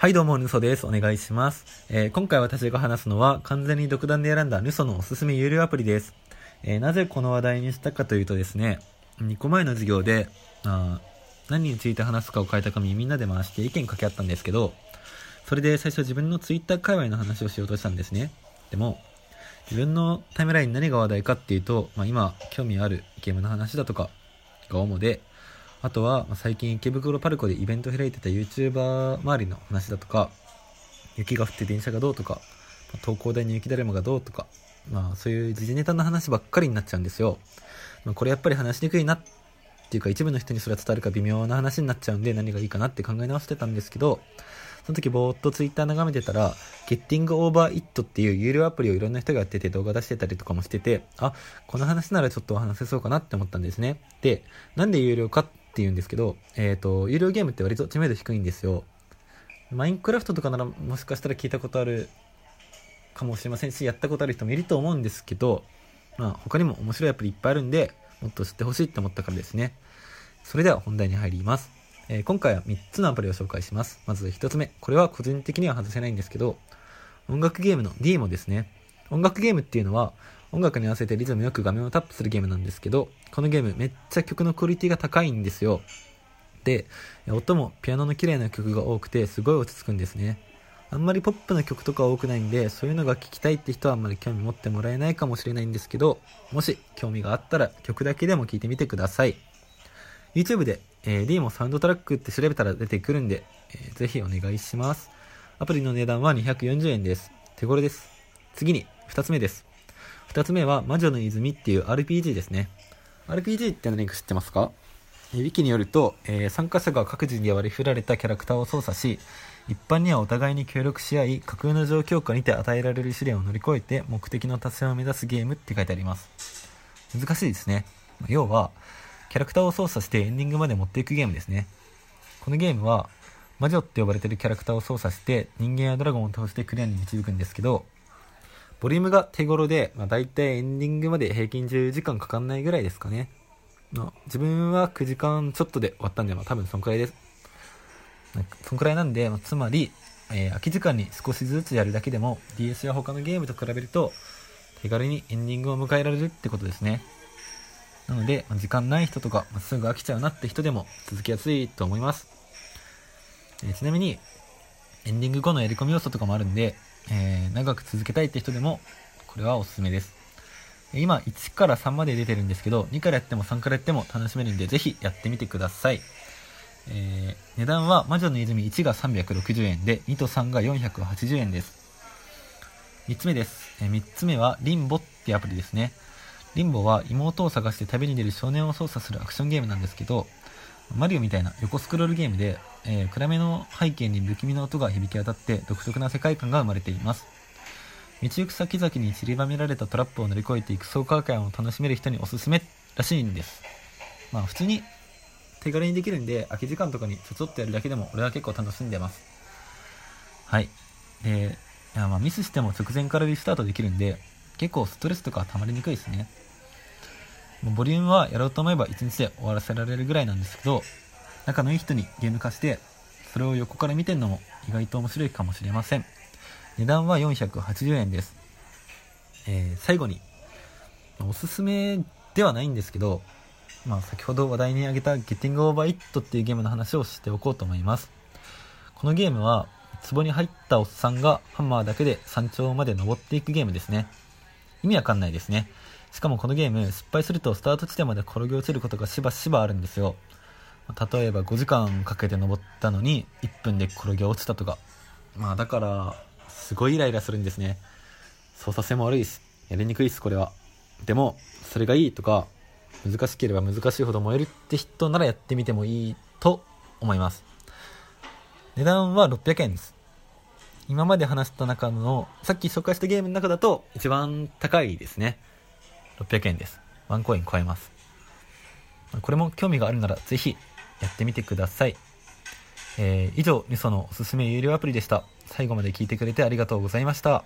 はいどうも、ヌソです。お願いします。えー、今回私が話すのは、完全に独断で選んだヌソのおすすめ有料アプリです。えー、なぜこの話題にしたかというとですね、2個前の授業で、あ何について話すかを変えた紙みんなで回して意見掛け合ったんですけど、それで最初自分の Twitter 界隈の話をしようとしたんですね。でも、自分のタイムライン何が話題かっていうと、まあ、今興味あるゲームの話だとかが主で、あとは、最近池袋パルコでイベント開いてた YouTuber 周りの話だとか、雪が降って電車がどうとか、東工大に雪だるまがどうとか、まあそういう時事ネタの話ばっかりになっちゃうんですよ。ま、これやっぱり話しにくいなっていうか一部の人にそれは伝わるか微妙な話になっちゃうんで何がいいかなって考え直してたんですけど、その時ぼーっと Twitter 眺めてたら、Getting Over It っていう有料アプリをいろんな人がやってて動画出してたりとかもしてて、あ、この話ならちょっとお話せそうかなって思ったんですね。で、なんで有料かっって言うんですけど、えっ、ー、と、有料ゲームって割と知名度低いんですよ。マインクラフトとかならもしかしたら聞いたことあるかもしれませんし、やったことある人もいると思うんですけど、まあ他にも面白いアプリいっぱいあるんで、もっと知ってほしいって思ったからですね。それでは本題に入ります。えー、今回は3つのアプリを紹介します。まず1つ目。これは個人的には外せないんですけど、音楽ゲームの D もですね。音楽ゲームっていうのは、音楽に合わせてリズムよく画面をタップするゲームなんですけど、このゲームめっちゃ曲のクオリティが高いんですよ。で、音もピアノの綺麗な曲が多くてすごい落ち着くんですね。あんまりポップな曲とか多くないんで、そういうのが聴きたいって人はあんまり興味持ってもらえないかもしれないんですけど、もし興味があったら曲だけでも聴いてみてください。YouTube で、えー、D もサウンドトラックって調べたら出てくるんで、えー、ぜひお願いします。アプリの値段は240円です。手頃です。次に、2つ目です。2つ目は、魔女の泉っていう RPG ですね。RPG って何か知ってますか？ウィキによると、えー、参加者が各自に割り振られたキャラクターを操作し、一般にはお互いに協力し合い、架空の状況下にて与えられる試練を乗り越えて目的の達成を目指すゲームって書いてあります。難しいですね。要は、キャラクターを操作してエンディングまで持っていくゲームですね。このゲームは、魔女って呼ばれてるキャラクターを操作して人間やドラゴンを倒してクリアに導くんですけど、ボリュームが手頃で、まあ、大体エンディングまで平均10時間かかんないぐらいですかね。まあ、自分は9時間ちょっとで終わったんで、まあ、多分そんくらいです。そんくらいなんで、まあ、つまり、えー、空き時間に少しずつやるだけでも DS や他のゲームと比べると手軽にエンディングを迎えられるってことですね。なので、まあ、時間ない人とか、まあ、すぐ飽きちゃうなって人でも続きやすいと思います。えー、ちなみに、エンディング後のやり込み要素とかもあるんで、えー、長く続けたいって人でも、これはおすすめです。今、1から3まで出てるんですけど、2からやっても3からやっても楽しめるんで、ぜひやってみてください。えー、値段は魔女の泉1が360円で、2と3が480円です。3つ目です。えー、3つ目は、リンボってアプリですね。リンボは妹を探して旅に出る少年を操作するアクションゲームなんですけど、マリオみたいな横スクロールゲームで、えー、暗めの背景に不気味な音が響き渡って独特な世界観が生まれています。道行く先々に散りばめられたトラップを乗り越えていく爽快感を楽しめる人におすすめらしいんです。まあ普通に手軽にできるんで、空き時間とかにちょちょっとやるだけでも俺は結構楽しんでます。はい。で、いやまあミスしても直前からリスタートできるんで、結構ストレスとか溜まりにくいですね。もうボリュームはやろうと思えば1日で終わらせられるぐらいなんですけど、仲のいい人にゲーム化して、それを横から見てるのも意外と面白いかもしれません。値段は480円です。えー、最後に、おすすめではないんですけど、まあ、先ほど話題に挙げた Getting Over It っていうゲームの話をしておこうと思います。このゲームは、壺に入ったおっさんがハンマーだけで山頂まで登っていくゲームですね。意味わかんないですね。しかもこのゲーム、失敗するとスタート地点まで転げ落ちることがしばしばあるんですよ。例えば5時間かけて登ったのに1分で転げ落ちたとか。まあだから、すごいイライラするんですね。操作性も悪いし、やりにくいです、これは。でも、それがいいとか、難しければ難しいほど燃えるって人ならやってみてもいいと思います。値段は600円です。今まで話した中の、さっき紹介したゲームの中だと一番高いですね。600円です。ワンコイン超えます。これも興味があるならぜひやってみてください。えー、以上、ニソのおすすめ有料アプリでした。最後まで聞いてくれてありがとうございました。